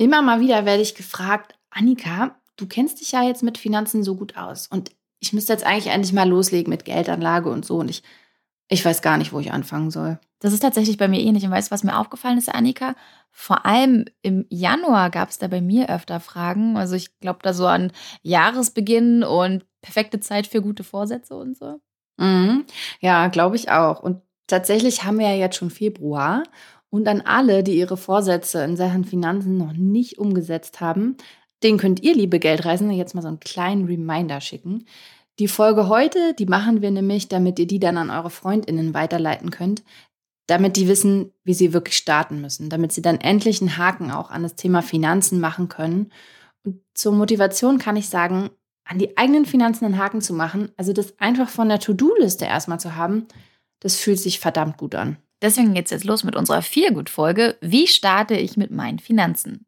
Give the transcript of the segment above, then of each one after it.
Immer mal wieder werde ich gefragt, Annika, du kennst dich ja jetzt mit Finanzen so gut aus und ich müsste jetzt eigentlich endlich mal loslegen mit Geldanlage und so und ich, ich weiß gar nicht, wo ich anfangen soll. Das ist tatsächlich bei mir ähnlich. Und weißt du, was mir aufgefallen ist, Annika? Vor allem im Januar gab es da bei mir öfter Fragen. Also ich glaube da so an Jahresbeginn und perfekte Zeit für gute Vorsätze und so. Mhm. Ja, glaube ich auch. Und tatsächlich haben wir ja jetzt schon Februar. Und an alle, die ihre Vorsätze in Sachen Finanzen noch nicht umgesetzt haben, den könnt ihr, liebe Geldreisende, jetzt mal so einen kleinen Reminder schicken. Die Folge heute, die machen wir nämlich, damit ihr die dann an eure Freundinnen weiterleiten könnt, damit die wissen, wie sie wirklich starten müssen, damit sie dann endlich einen Haken auch an das Thema Finanzen machen können. Und zur Motivation kann ich sagen, an die eigenen Finanzen einen Haken zu machen, also das einfach von der To-Do-Liste erstmal zu haben, das fühlt sich verdammt gut an. Deswegen geht's jetzt los mit unserer Feelgood-Folge. Wie starte ich mit meinen Finanzen?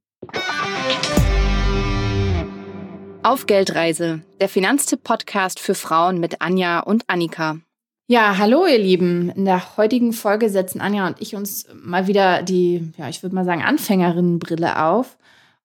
Auf Geldreise, der Finanztipp-Podcast für Frauen mit Anja und Annika. Ja, hallo ihr Lieben. In der heutigen Folge setzen Anja und ich uns mal wieder die, ja, ich würde mal sagen, Anfängerinnenbrille auf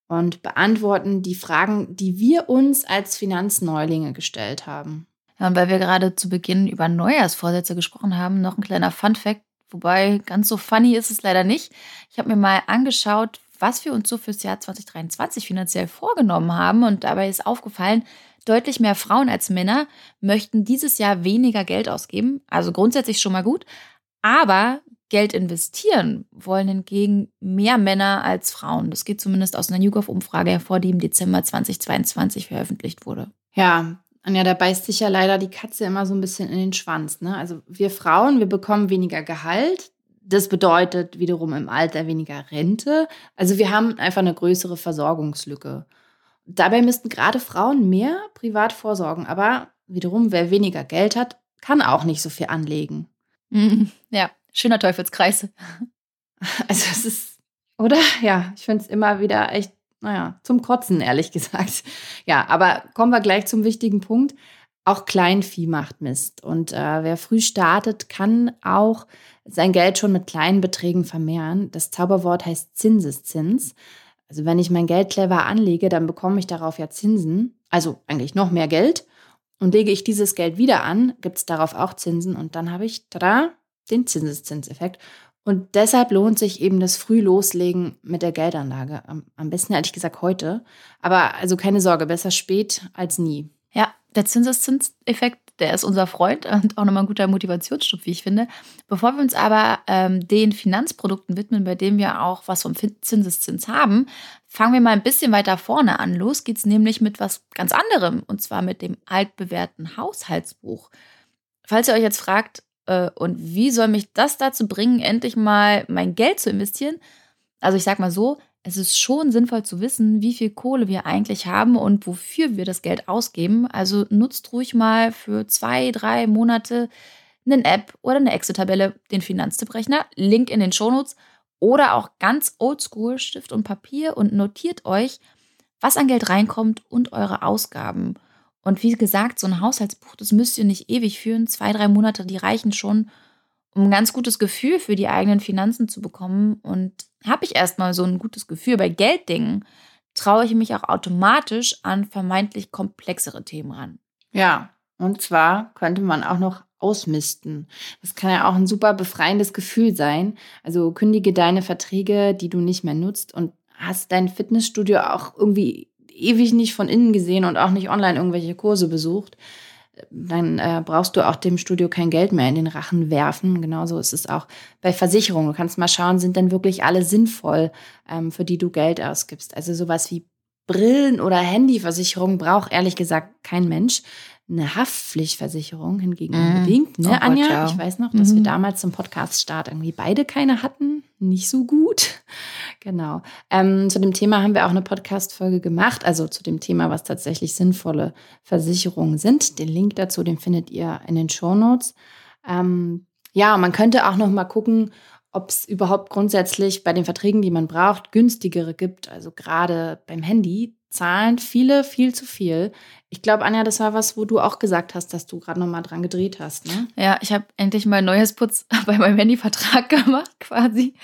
und beantworten die Fragen, die wir uns als Finanzneulinge gestellt haben. Ja, und weil wir gerade zu Beginn über Neujahrsvorsätze gesprochen haben, noch ein kleiner Fun-Fact, wobei ganz so funny ist es leider nicht. Ich habe mir mal angeschaut, was wir uns so fürs Jahr 2023 finanziell vorgenommen haben und dabei ist aufgefallen, Deutlich mehr Frauen als Männer möchten dieses Jahr weniger Geld ausgeben, also grundsätzlich schon mal gut, aber Geld investieren wollen hingegen mehr Männer als Frauen. Das geht zumindest aus einer YouGov-Umfrage hervor, die im Dezember 2022 veröffentlicht wurde. Ja, Anja, da beißt sich ja leider die Katze immer so ein bisschen in den Schwanz. Ne? Also wir Frauen, wir bekommen weniger Gehalt. Das bedeutet wiederum im Alter weniger Rente. Also wir haben einfach eine größere Versorgungslücke. Dabei müssten gerade Frauen mehr privat vorsorgen. Aber wiederum, wer weniger Geld hat, kann auch nicht so viel anlegen. Mhm. Ja, schöner Teufelskreis. Also es ist, oder? Ja, ich finde es immer wieder echt, naja, zum Kotzen, ehrlich gesagt. Ja, aber kommen wir gleich zum wichtigen Punkt. Auch Kleinvieh macht Mist. Und äh, wer früh startet, kann auch sein Geld schon mit kleinen Beträgen vermehren. Das Zauberwort heißt Zinseszins. Also wenn ich mein Geld clever anlege, dann bekomme ich darauf ja Zinsen, also eigentlich noch mehr Geld. Und lege ich dieses Geld wieder an, gibt es darauf auch Zinsen und dann habe ich, tada, den Zinseszinseffekt. Und deshalb lohnt sich eben das Frühloslegen mit der Geldanlage. Am, am besten ehrlich gesagt heute. Aber also keine Sorge, besser spät als nie. Ja, der Zinseszinseffekt der ist unser Freund und auch nochmal ein guter Motivationsstub, wie ich finde. Bevor wir uns aber ähm, den Finanzprodukten widmen, bei denen wir auch was vom Zinseszins haben, fangen wir mal ein bisschen weiter vorne an. Los geht's nämlich mit was ganz anderem und zwar mit dem altbewährten Haushaltsbuch. Falls ihr euch jetzt fragt, und wie soll mich das dazu bringen, endlich mal mein Geld zu investieren? Also ich sag mal so, es ist schon sinnvoll zu wissen, wie viel Kohle wir eigentlich haben und wofür wir das Geld ausgeben. Also nutzt ruhig mal für zwei, drei Monate eine App oder eine Excel-Tabelle, den Finanztipprechner, Link in den Shownotes oder auch ganz oldschool Stift und Papier und notiert euch, was an Geld reinkommt und eure Ausgaben. Und wie gesagt, so ein Haushaltsbuch, das müsst ihr nicht ewig führen. Zwei, drei Monate, die reichen schon, um ein ganz gutes Gefühl für die eigenen Finanzen zu bekommen. Und habe ich erstmal so ein gutes Gefühl bei Gelddingen, traue ich mich auch automatisch an vermeintlich komplexere Themen ran. Ja, und zwar könnte man auch noch ausmisten. Das kann ja auch ein super befreiendes Gefühl sein. Also kündige deine Verträge, die du nicht mehr nutzt und hast dein Fitnessstudio auch irgendwie ewig nicht von innen gesehen und auch nicht online irgendwelche Kurse besucht dann äh, brauchst du auch dem Studio kein Geld mehr in den Rachen werfen. Genauso ist es auch bei Versicherungen. Du kannst mal schauen, sind denn wirklich alle sinnvoll, ähm, für die du Geld ausgibst. Also sowas wie Brillen- oder Handyversicherung braucht ehrlich gesagt kein Mensch. Eine Haftpflichtversicherung hingegen mm. unbedingt, ne, oh Anja? Gott, ja. Ich weiß noch, dass mm. wir mhm. damals zum Podcast-Start irgendwie beide keine hatten. Nicht so gut. Genau. Ähm, zu dem Thema haben wir auch eine Podcast-Folge gemacht, also zu dem Thema, was tatsächlich sinnvolle Versicherungen sind. Den Link dazu, den findet ihr in den Show Notes. Ähm, ja, man könnte auch noch mal gucken, ob es überhaupt grundsätzlich bei den Verträgen, die man braucht, günstigere gibt. Also gerade beim Handy zahlen viele viel zu viel. Ich glaube, Anja, das war was, wo du auch gesagt hast, dass du gerade nochmal dran gedreht hast. Ne? Ja, ich habe endlich mal neues Putz bei meinem Handyvertrag gemacht, quasi.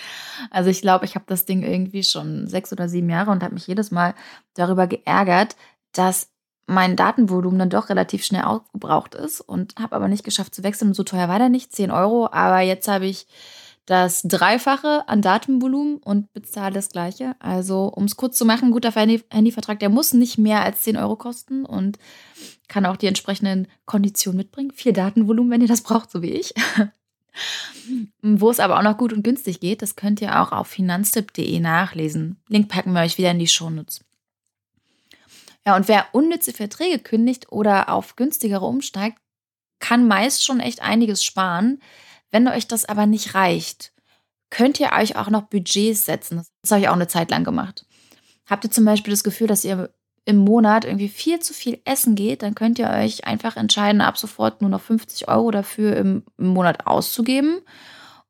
Also ich glaube, ich habe das Ding irgendwie schon sechs oder sieben Jahre und habe mich jedes Mal darüber geärgert, dass mein Datenvolumen dann doch relativ schnell aufgebraucht ist und habe aber nicht geschafft zu wechseln. So teuer war der nicht, 10 Euro. Aber jetzt habe ich das Dreifache an Datenvolumen und bezahle das Gleiche. Also, um es kurz zu machen, guter Handyvertrag, der muss nicht mehr als 10 Euro kosten und kann auch die entsprechenden Konditionen mitbringen. Viel Datenvolumen, wenn ihr das braucht, so wie ich. Wo es aber auch noch gut und günstig geht, das könnt ihr auch auf finanztipp.de nachlesen. Link packen wir euch wieder in die Shownotes. Ja, und wer unnütze Verträge kündigt oder auf günstigere umsteigt, kann meist schon echt einiges sparen. Wenn euch das aber nicht reicht, könnt ihr euch auch noch Budgets setzen. Das habe ich auch eine Zeit lang gemacht. Habt ihr zum Beispiel das Gefühl, dass ihr im Monat irgendwie viel zu viel essen geht, dann könnt ihr euch einfach entscheiden, ab sofort nur noch 50 Euro dafür im, Monat auszugeben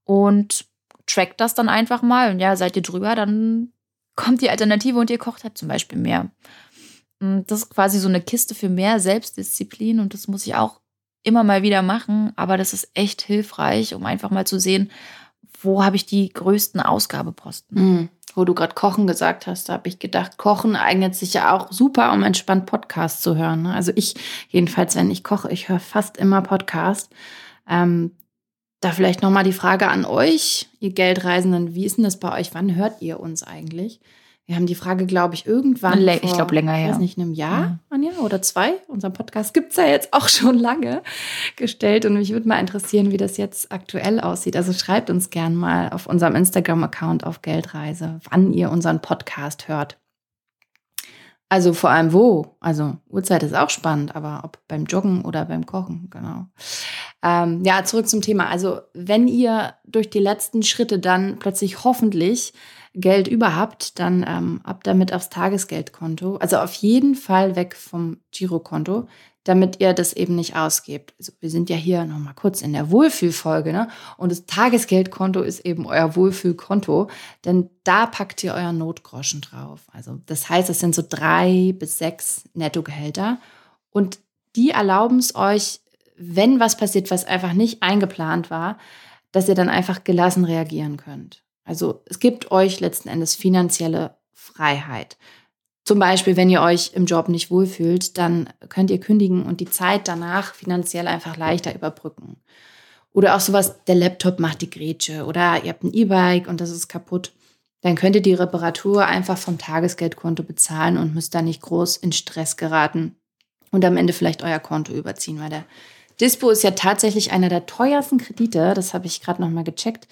und trackt das dann einfach mal. Und ja, seid ihr drüber, dann kommt die Alternative und ihr kocht halt zum Beispiel mehr. Das ist quasi so eine Kiste für mehr Selbstdisziplin und das muss ich auch immer mal wieder machen, aber das ist echt hilfreich, um einfach mal zu sehen, wo habe ich die größten Ausgabeposten. Mhm. Wo du gerade Kochen gesagt hast, da habe ich gedacht, Kochen eignet sich ja auch super, um entspannt Podcast zu hören. Ne? Also ich, jedenfalls, wenn ich koche, ich höre fast immer Podcast. Ähm, da vielleicht nochmal die Frage an euch, ihr Geldreisenden, wie ist denn das bei euch? Wann hört ihr uns eigentlich? Wir haben die Frage, glaube ich, irgendwann. Vor, ich glaube, länger her. Ich weiß nicht, einem Jahr, ja. Anja, oder zwei. Unseren Podcast gibt es ja jetzt auch schon lange gestellt. Und mich würde mal interessieren, wie das jetzt aktuell aussieht. Also schreibt uns gern mal auf unserem Instagram-Account auf Geldreise, wann ihr unseren Podcast hört. Also vor allem wo. Also Uhrzeit ist auch spannend, aber ob beim Joggen oder beim Kochen, genau. Ähm, ja, zurück zum Thema. Also wenn ihr durch die letzten Schritte dann plötzlich hoffentlich Geld über habt, dann ähm, ab damit aufs Tagesgeldkonto. Also auf jeden Fall weg vom Girokonto, damit ihr das eben nicht ausgebt. Also wir sind ja hier nochmal kurz in der Wohlfühlfolge, ne? Und das Tagesgeldkonto ist eben euer Wohlfühlkonto, denn da packt ihr euren Notgroschen drauf. Also das heißt, es sind so drei bis sechs Nettogehälter und die erlauben es euch, wenn was passiert, was einfach nicht eingeplant war, dass ihr dann einfach gelassen reagieren könnt. Also es gibt euch letzten Endes finanzielle Freiheit. Zum Beispiel, wenn ihr euch im Job nicht wohlfühlt, dann könnt ihr kündigen und die Zeit danach finanziell einfach leichter überbrücken. Oder auch sowas, der Laptop macht die Grätsche oder ihr habt ein E-Bike und das ist kaputt. Dann könnt ihr die Reparatur einfach vom Tagesgeldkonto bezahlen und müsst da nicht groß in Stress geraten und am Ende vielleicht euer Konto überziehen, weil der Dispo ist ja tatsächlich einer der teuersten Kredite, das habe ich gerade nochmal gecheckt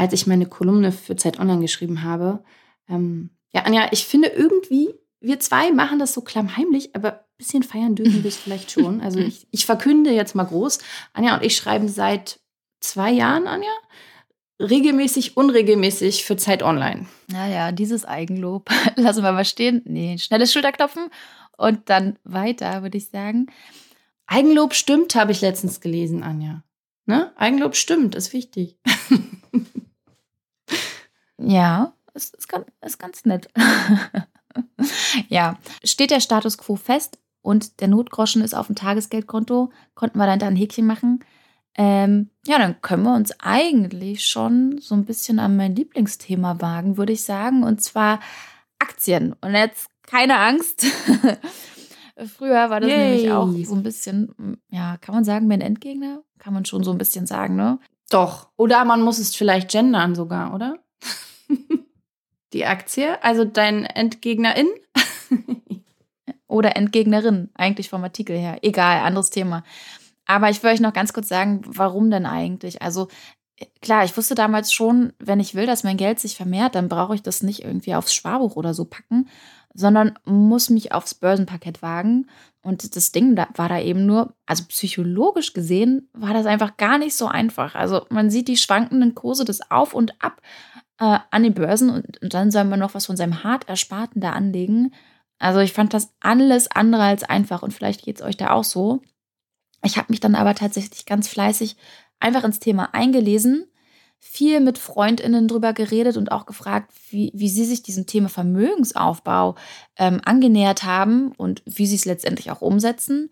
als ich meine Kolumne für Zeit Online geschrieben habe. Ähm, ja, Anja, ich finde irgendwie, wir zwei machen das so klammheimlich, aber ein bisschen feiern dürfen wir es vielleicht schon. Also ich, ich verkünde jetzt mal groß. Anja und ich schreiben seit zwei Jahren, Anja, regelmäßig, unregelmäßig für Zeit Online. Naja, dieses Eigenlob lassen wir mal stehen. Nee, schnelles Schulterklopfen und dann weiter, würde ich sagen. Eigenlob stimmt, habe ich letztens gelesen, Anja. Ne? Eigenlob stimmt, ist wichtig. ja, ist, ist, ganz, ist ganz nett. ja, steht der Status quo fest und der Notgroschen ist auf dem Tagesgeldkonto, konnten wir dann da ein Häkchen machen. Ähm, ja, dann können wir uns eigentlich schon so ein bisschen an mein Lieblingsthema wagen, würde ich sagen, und zwar Aktien. Und jetzt keine Angst. Früher war das Yay. nämlich auch so ein bisschen, ja, kann man sagen, mein Endgegner? Kann man schon so ein bisschen sagen, ne? Doch. Oder man muss es vielleicht gendern sogar, oder? Die Aktie, also dein Endgegnerin. oder Endgegnerin, eigentlich vom Artikel her. Egal, anderes Thema. Aber ich will euch noch ganz kurz sagen, warum denn eigentlich? Also klar, ich wusste damals schon, wenn ich will, dass mein Geld sich vermehrt, dann brauche ich das nicht irgendwie aufs Sparbuch oder so packen, sondern muss mich aufs Börsenparkett wagen. Und das Ding da war da eben nur, also psychologisch gesehen, war das einfach gar nicht so einfach. Also man sieht die schwankenden Kurse des Auf und Ab äh, an den Börsen und, und dann soll man noch was von seinem hart Ersparten da anlegen. Also ich fand das alles andere als einfach und vielleicht geht es euch da auch so. Ich habe mich dann aber tatsächlich ganz fleißig einfach ins Thema eingelesen, viel mit Freundinnen drüber geredet und auch gefragt, wie, wie sie sich diesem Thema Vermögensaufbau ähm, angenähert haben und wie sie es letztendlich auch umsetzen.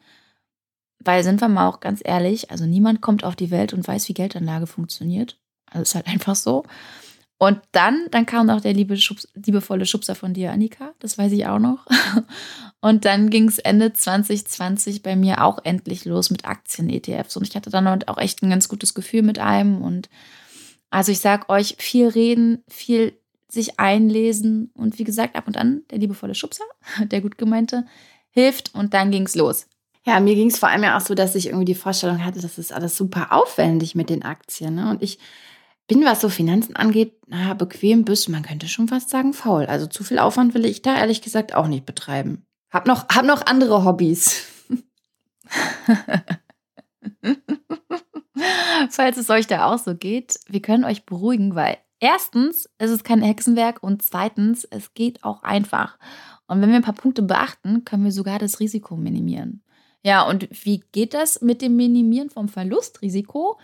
Weil sind wir mal auch ganz ehrlich, also niemand kommt auf die Welt und weiß, wie Geldanlage funktioniert. Also ist halt einfach so. Und dann, dann kam noch der liebe Schubs, liebevolle Schubser von dir, Annika. Das weiß ich auch noch. Und dann ging es Ende 2020 bei mir auch endlich los mit Aktien-ETFs. Und ich hatte dann auch echt ein ganz gutes Gefühl mit einem. Und also ich sag euch, viel reden, viel sich einlesen. Und wie gesagt, ab und an der liebevolle Schubser, der gut gemeinte, hilft. Und dann ging es los. Ja, mir ging es vor allem ja auch so, dass ich irgendwie die Vorstellung hatte, das ist alles super aufwendig mit den Aktien. Ne? Und ich bin, was so Finanzen angeht, naja, bequem bis, man könnte schon fast sagen, faul. Also zu viel Aufwand will ich da ehrlich gesagt auch nicht betreiben. Hab noch, hab noch andere Hobbys. Falls es euch da auch so geht, wir können euch beruhigen, weil erstens, es ist kein Hexenwerk und zweitens, es geht auch einfach. Und wenn wir ein paar Punkte beachten, können wir sogar das Risiko minimieren. Ja, und wie geht das mit dem Minimieren vom Verlustrisiko?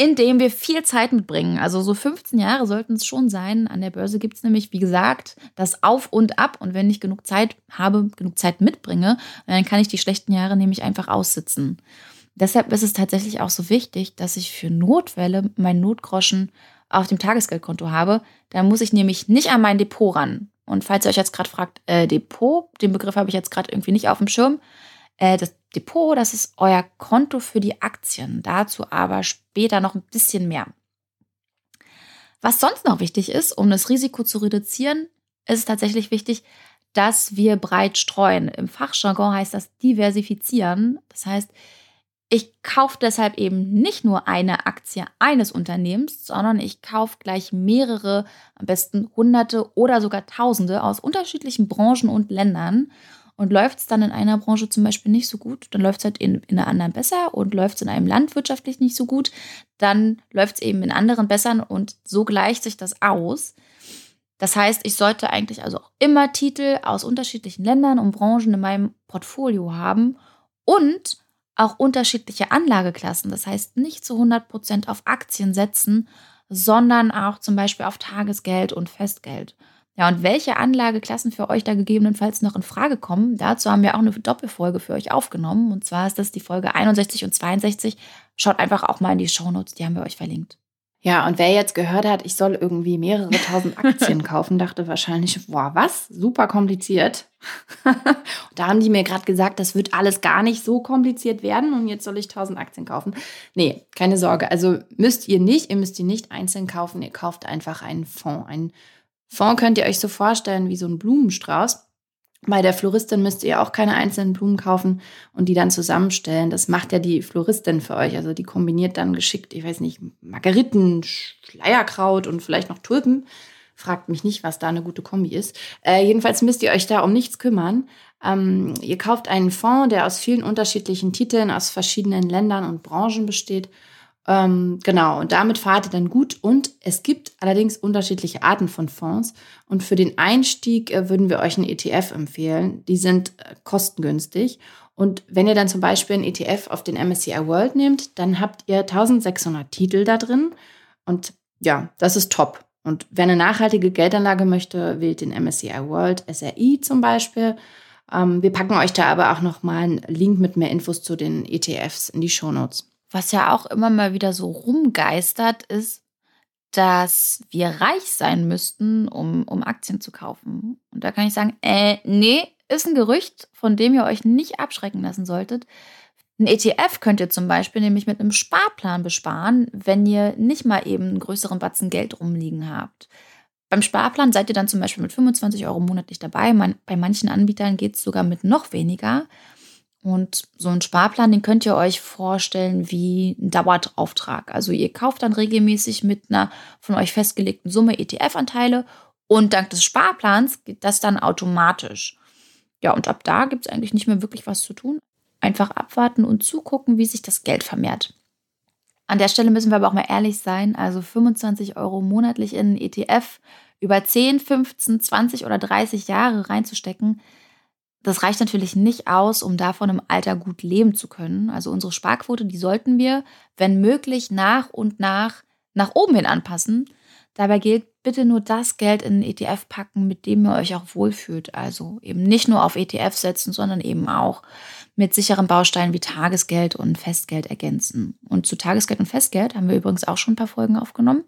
Indem wir viel Zeit mitbringen. Also so 15 Jahre sollten es schon sein. An der Börse gibt es nämlich, wie gesagt, das Auf und Ab. Und wenn ich genug Zeit habe, genug Zeit mitbringe, dann kann ich die schlechten Jahre nämlich einfach aussitzen. Deshalb ist es tatsächlich auch so wichtig, dass ich für Notfälle meinen Notgroschen auf dem Tagesgeldkonto habe. Da muss ich nämlich nicht an mein Depot ran. Und falls ihr euch jetzt gerade fragt, äh, Depot, den Begriff habe ich jetzt gerade irgendwie nicht auf dem Schirm. Äh, das Depot, das ist euer Konto für die Aktien. Dazu aber später noch ein bisschen mehr. Was sonst noch wichtig ist, um das Risiko zu reduzieren, ist es tatsächlich wichtig, dass wir breit streuen. Im Fachjargon heißt das diversifizieren. Das heißt, ich kaufe deshalb eben nicht nur eine Aktie eines Unternehmens, sondern ich kaufe gleich mehrere, am besten hunderte oder sogar tausende aus unterschiedlichen Branchen und Ländern und läuft es dann in einer Branche zum Beispiel nicht so gut, dann läuft es halt in, in einer anderen besser und läuft es in einem Land wirtschaftlich nicht so gut, dann läuft es eben in anderen besser und so gleicht sich das aus. Das heißt, ich sollte eigentlich also auch immer Titel aus unterschiedlichen Ländern und Branchen in meinem Portfolio haben und auch unterschiedliche Anlageklassen. Das heißt, nicht zu 100 Prozent auf Aktien setzen, sondern auch zum Beispiel auf Tagesgeld und Festgeld. Ja, und welche Anlageklassen für euch da gegebenenfalls noch in Frage kommen, dazu haben wir auch eine Doppelfolge für euch aufgenommen. Und zwar ist das die Folge 61 und 62. Schaut einfach auch mal in die Shownotes, die haben wir euch verlinkt. Ja, und wer jetzt gehört hat, ich soll irgendwie mehrere tausend Aktien kaufen, dachte wahrscheinlich, boah, was? Super kompliziert. da haben die mir gerade gesagt, das wird alles gar nicht so kompliziert werden und jetzt soll ich tausend Aktien kaufen. Nee, keine Sorge. Also müsst ihr nicht, ihr müsst die nicht einzeln kaufen, ihr kauft einfach einen Fonds, einen Fond könnt ihr euch so vorstellen wie so ein Blumenstrauß. Bei der Floristin müsst ihr auch keine einzelnen Blumen kaufen und die dann zusammenstellen. Das macht ja die Floristin für euch. Also die kombiniert dann geschickt, ich weiß nicht, Margeriten, Schleierkraut und vielleicht noch Tulpen. Fragt mich nicht, was da eine gute Kombi ist. Äh, jedenfalls müsst ihr euch da um nichts kümmern. Ähm, ihr kauft einen Fonds, der aus vielen unterschiedlichen Titeln aus verschiedenen Ländern und Branchen besteht ähm, genau, und damit fahrt ihr dann gut. Und es gibt allerdings unterschiedliche Arten von Fonds. Und für den Einstieg äh, würden wir euch einen ETF empfehlen. Die sind äh, kostengünstig. Und wenn ihr dann zum Beispiel einen ETF auf den MSCI World nehmt, dann habt ihr 1600 Titel da drin. Und ja, das ist top. Und wer eine nachhaltige Geldanlage möchte, wählt den MSCI World SRI zum Beispiel. Ähm, wir packen euch da aber auch nochmal einen Link mit mehr Infos zu den ETFs in die Show Notes. Was ja auch immer mal wieder so rumgeistert, ist, dass wir reich sein müssten, um, um Aktien zu kaufen. Und da kann ich sagen, äh, nee, ist ein Gerücht, von dem ihr euch nicht abschrecken lassen solltet. Ein ETF könnt ihr zum Beispiel nämlich mit einem Sparplan besparen, wenn ihr nicht mal eben einen größeren Batzen Geld rumliegen habt. Beim Sparplan seid ihr dann zum Beispiel mit 25 Euro monatlich dabei. Man, bei manchen Anbietern geht es sogar mit noch weniger. Und so ein Sparplan, den könnt ihr euch vorstellen wie ein Dauerauftrag. Also ihr kauft dann regelmäßig mit einer von euch festgelegten Summe ETF-Anteile und dank des Sparplans geht das dann automatisch. Ja, und ab da gibt es eigentlich nicht mehr wirklich was zu tun. Einfach abwarten und zugucken, wie sich das Geld vermehrt. An der Stelle müssen wir aber auch mal ehrlich sein. Also 25 Euro monatlich in einen ETF über 10, 15, 20 oder 30 Jahre reinzustecken, das reicht natürlich nicht aus, um davon im Alter gut leben zu können. Also unsere Sparquote, die sollten wir, wenn möglich, nach und nach nach oben hin anpassen. Dabei gilt, bitte nur das Geld in einen ETF packen, mit dem ihr euch auch wohlfühlt. Also eben nicht nur auf ETF setzen, sondern eben auch mit sicheren Bausteinen wie Tagesgeld und Festgeld ergänzen. Und zu Tagesgeld und Festgeld haben wir übrigens auch schon ein paar Folgen aufgenommen.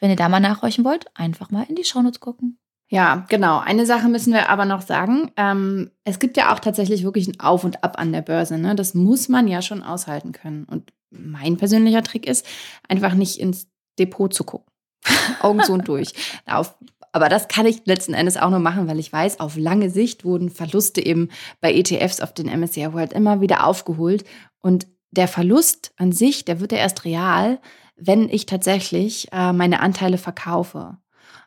Wenn ihr da mal nachhorchen wollt, einfach mal in die Shownotes gucken. Ja, genau. Eine Sache müssen wir aber noch sagen. Ähm, es gibt ja auch tatsächlich wirklich ein Auf und Ab an der Börse. Ne? Das muss man ja schon aushalten können. Und mein persönlicher Trick ist, einfach nicht ins Depot zu gucken. Augen zu und durch. Auf, aber das kann ich letzten Endes auch nur machen, weil ich weiß, auf lange Sicht wurden Verluste eben bei ETFs auf den MSCI World immer wieder aufgeholt. Und der Verlust an sich, der wird ja erst real, wenn ich tatsächlich äh, meine Anteile verkaufe.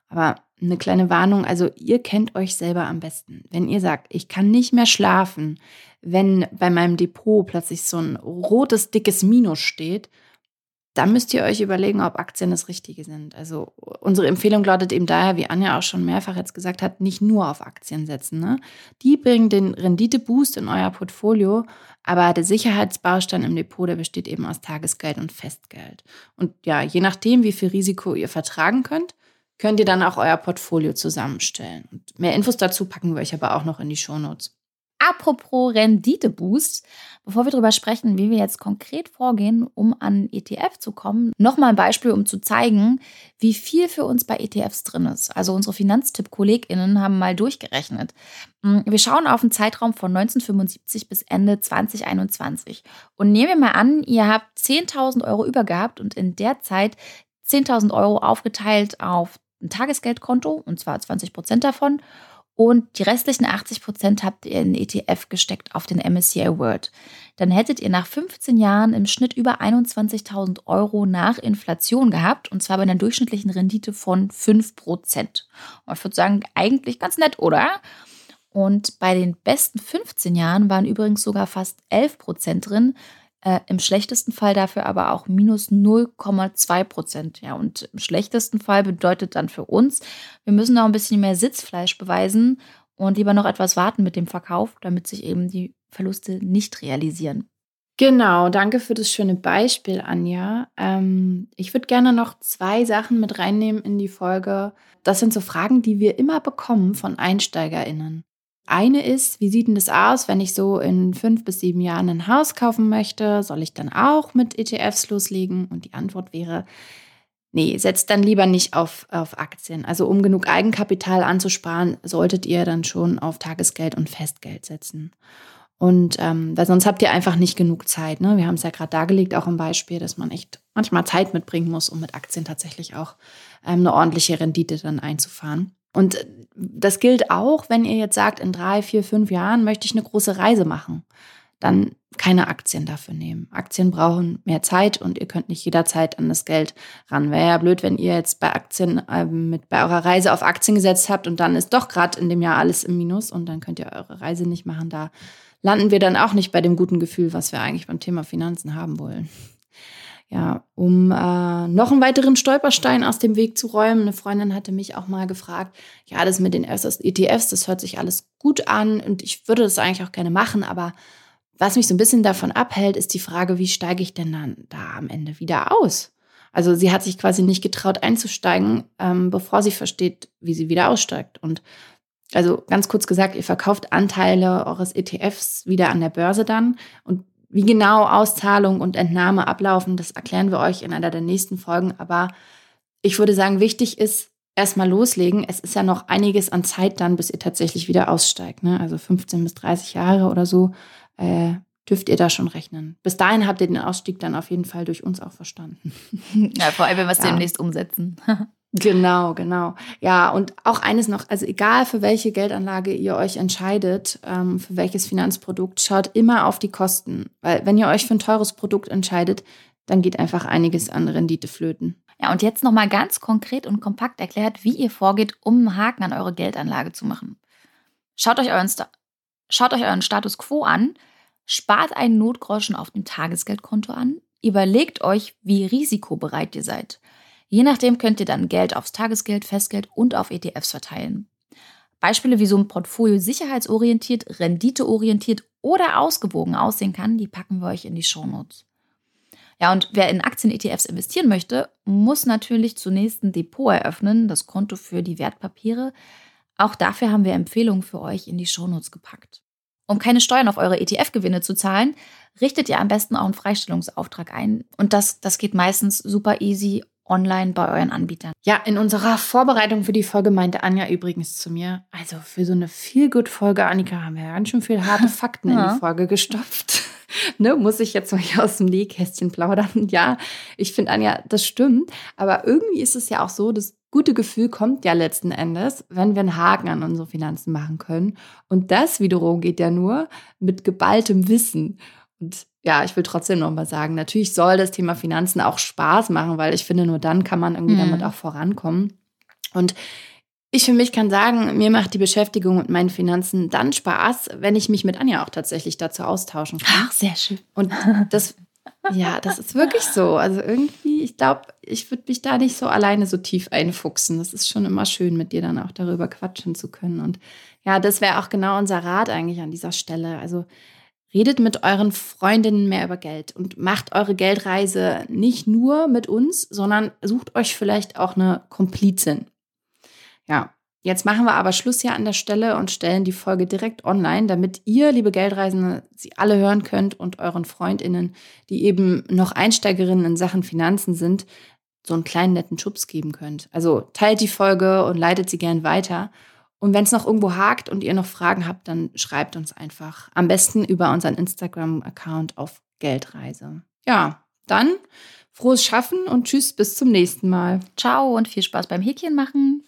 Aber eine kleine Warnung, also ihr kennt euch selber am besten. Wenn ihr sagt, ich kann nicht mehr schlafen, wenn bei meinem Depot plötzlich so ein rotes, dickes Minus steht, dann müsst ihr euch überlegen, ob Aktien das Richtige sind. Also unsere Empfehlung lautet eben daher, wie Anja auch schon mehrfach jetzt gesagt hat, nicht nur auf Aktien setzen. Ne? Die bringen den Renditeboost in euer Portfolio, aber der Sicherheitsbaustein im Depot, der besteht eben aus Tagesgeld und Festgeld. Und ja, je nachdem, wie viel Risiko ihr vertragen könnt, könnt ihr dann auch euer Portfolio zusammenstellen. Und mehr Infos dazu packen wir euch aber auch noch in die Shownotes. Apropos Renditeboost, bevor wir darüber sprechen, wie wir jetzt konkret vorgehen, um an ETF zu kommen, nochmal ein Beispiel, um zu zeigen, wie viel für uns bei ETFs drin ist. Also unsere Finanztipp-KollegInnen haben mal durchgerechnet. Hm, wir schauen auf einen Zeitraum von 1975 bis Ende 2021. Und nehmen wir mal an, ihr habt 10.000 Euro übergehabt und in der Zeit 10.000 Euro aufgeteilt auf ein Tagesgeldkonto, und zwar 20 Prozent davon und die restlichen 80 Prozent habt ihr in ETF gesteckt auf den MSCI World. Dann hättet ihr nach 15 Jahren im Schnitt über 21.000 Euro nach Inflation gehabt und zwar bei einer durchschnittlichen Rendite von 5 Prozent. Ich würde sagen, eigentlich ganz nett, oder? Und bei den besten 15 Jahren waren übrigens sogar fast 11 Prozent drin. Äh, Im schlechtesten Fall dafür aber auch minus 0,2 Prozent. Ja, und im schlechtesten Fall bedeutet dann für uns, wir müssen noch ein bisschen mehr Sitzfleisch beweisen und lieber noch etwas warten mit dem Verkauf, damit sich eben die Verluste nicht realisieren. Genau, danke für das schöne Beispiel, Anja. Ähm, ich würde gerne noch zwei Sachen mit reinnehmen in die Folge. Das sind so Fragen, die wir immer bekommen von EinsteigerInnen. Eine ist, wie sieht denn das aus, wenn ich so in fünf bis sieben Jahren ein Haus kaufen möchte? Soll ich dann auch mit ETFs loslegen? Und die Antwort wäre, nee, setzt dann lieber nicht auf, auf Aktien. Also um genug Eigenkapital anzusparen, solltet ihr dann schon auf Tagesgeld und Festgeld setzen. Und ähm, weil sonst habt ihr einfach nicht genug Zeit. Ne? Wir haben es ja gerade dargelegt, auch im Beispiel, dass man echt manchmal Zeit mitbringen muss, um mit Aktien tatsächlich auch ähm, eine ordentliche Rendite dann einzufahren. Und das gilt auch, wenn ihr jetzt sagt, in drei, vier, fünf Jahren möchte ich eine große Reise machen. Dann keine Aktien dafür nehmen. Aktien brauchen mehr Zeit und ihr könnt nicht jederzeit an das Geld ran. Wäre ja blöd, wenn ihr jetzt bei Aktien äh, mit bei eurer Reise auf Aktien gesetzt habt und dann ist doch gerade in dem Jahr alles im Minus und dann könnt ihr eure Reise nicht machen. Da landen wir dann auch nicht bei dem guten Gefühl, was wir eigentlich beim Thema Finanzen haben wollen. Ja, um äh, noch einen weiteren Stolperstein aus dem Weg zu räumen. Eine Freundin hatte mich auch mal gefragt, ja, das mit den ETFs, das hört sich alles gut an und ich würde das eigentlich auch gerne machen, aber was mich so ein bisschen davon abhält, ist die Frage, wie steige ich denn dann da am Ende wieder aus? Also sie hat sich quasi nicht getraut einzusteigen, ähm, bevor sie versteht, wie sie wieder aussteigt. Und also ganz kurz gesagt, ihr verkauft Anteile eures ETFs wieder an der Börse dann und wie genau Auszahlung und Entnahme ablaufen, das erklären wir euch in einer der nächsten Folgen. Aber ich würde sagen, wichtig ist, erstmal loslegen. Es ist ja noch einiges an Zeit dann, bis ihr tatsächlich wieder aussteigt. Ne? Also 15 bis 30 Jahre oder so äh, dürft ihr da schon rechnen. Bis dahin habt ihr den Ausstieg dann auf jeden Fall durch uns auch verstanden. Ja, vor allem, wenn wir es ja. demnächst umsetzen. Genau, genau. Ja, und auch eines noch, also egal für welche Geldanlage ihr euch entscheidet, ähm, für welches Finanzprodukt, schaut immer auf die Kosten. Weil wenn ihr euch für ein teures Produkt entscheidet, dann geht einfach einiges an Rendite flöten. Ja, und jetzt nochmal ganz konkret und kompakt erklärt, wie ihr vorgeht, um einen Haken an eure Geldanlage zu machen. Schaut euch euren, Sta schaut euch euren Status quo an, spart einen Notgroschen auf dem Tagesgeldkonto an, überlegt euch, wie risikobereit ihr seid. Je nachdem könnt ihr dann Geld aufs Tagesgeld, Festgeld und auf ETFs verteilen. Beispiele, wie so ein Portfolio sicherheitsorientiert, renditeorientiert oder ausgewogen aussehen kann, die packen wir euch in die Shownotes. Ja, und wer in Aktien-ETFs investieren möchte, muss natürlich zunächst ein Depot eröffnen, das Konto für die Wertpapiere. Auch dafür haben wir Empfehlungen für euch in die Shownotes gepackt. Um keine Steuern auf eure ETF-Gewinne zu zahlen, richtet ihr am besten auch einen Freistellungsauftrag ein. Und das, das geht meistens super easy online bei euren Anbietern. Ja, in unserer Vorbereitung für die Folge meinte Anja übrigens zu mir, also für so eine Feel-Good-Folge, Annika, haben wir ganz schön viel harte Fakten ja. in die Folge gestopft. ne, muss ich jetzt mal hier aus dem Nähkästchen plaudern? Ja, ich finde, Anja, das stimmt. Aber irgendwie ist es ja auch so, das gute Gefühl kommt ja letzten Endes, wenn wir einen Haken an unsere Finanzen machen können. Und das wiederum geht ja nur mit geballtem Wissen. Und ja, ich will trotzdem noch mal sagen, natürlich soll das Thema Finanzen auch Spaß machen, weil ich finde, nur dann kann man irgendwie mhm. damit auch vorankommen. Und ich für mich kann sagen, mir macht die Beschäftigung mit meinen Finanzen dann Spaß, wenn ich mich mit Anja auch tatsächlich dazu austauschen kann. Ach, sehr schön. Und das, ja, das ist wirklich so. Also irgendwie, ich glaube, ich würde mich da nicht so alleine so tief einfuchsen. Das ist schon immer schön, mit dir dann auch darüber quatschen zu können. Und ja, das wäre auch genau unser Rat eigentlich an dieser Stelle. Also Redet mit euren Freundinnen mehr über Geld und macht eure Geldreise nicht nur mit uns, sondern sucht euch vielleicht auch eine Komplizin. Ja, jetzt machen wir aber Schluss hier an der Stelle und stellen die Folge direkt online, damit ihr, liebe Geldreisende, sie alle hören könnt und euren Freundinnen, die eben noch Einsteigerinnen in Sachen Finanzen sind, so einen kleinen netten Schubs geben könnt. Also teilt die Folge und leitet sie gern weiter. Und wenn es noch irgendwo hakt und ihr noch Fragen habt, dann schreibt uns einfach. Am besten über unseren Instagram-Account auf Geldreise. Ja, dann frohes Schaffen und tschüss, bis zum nächsten Mal. Ciao und viel Spaß beim Häkchen machen.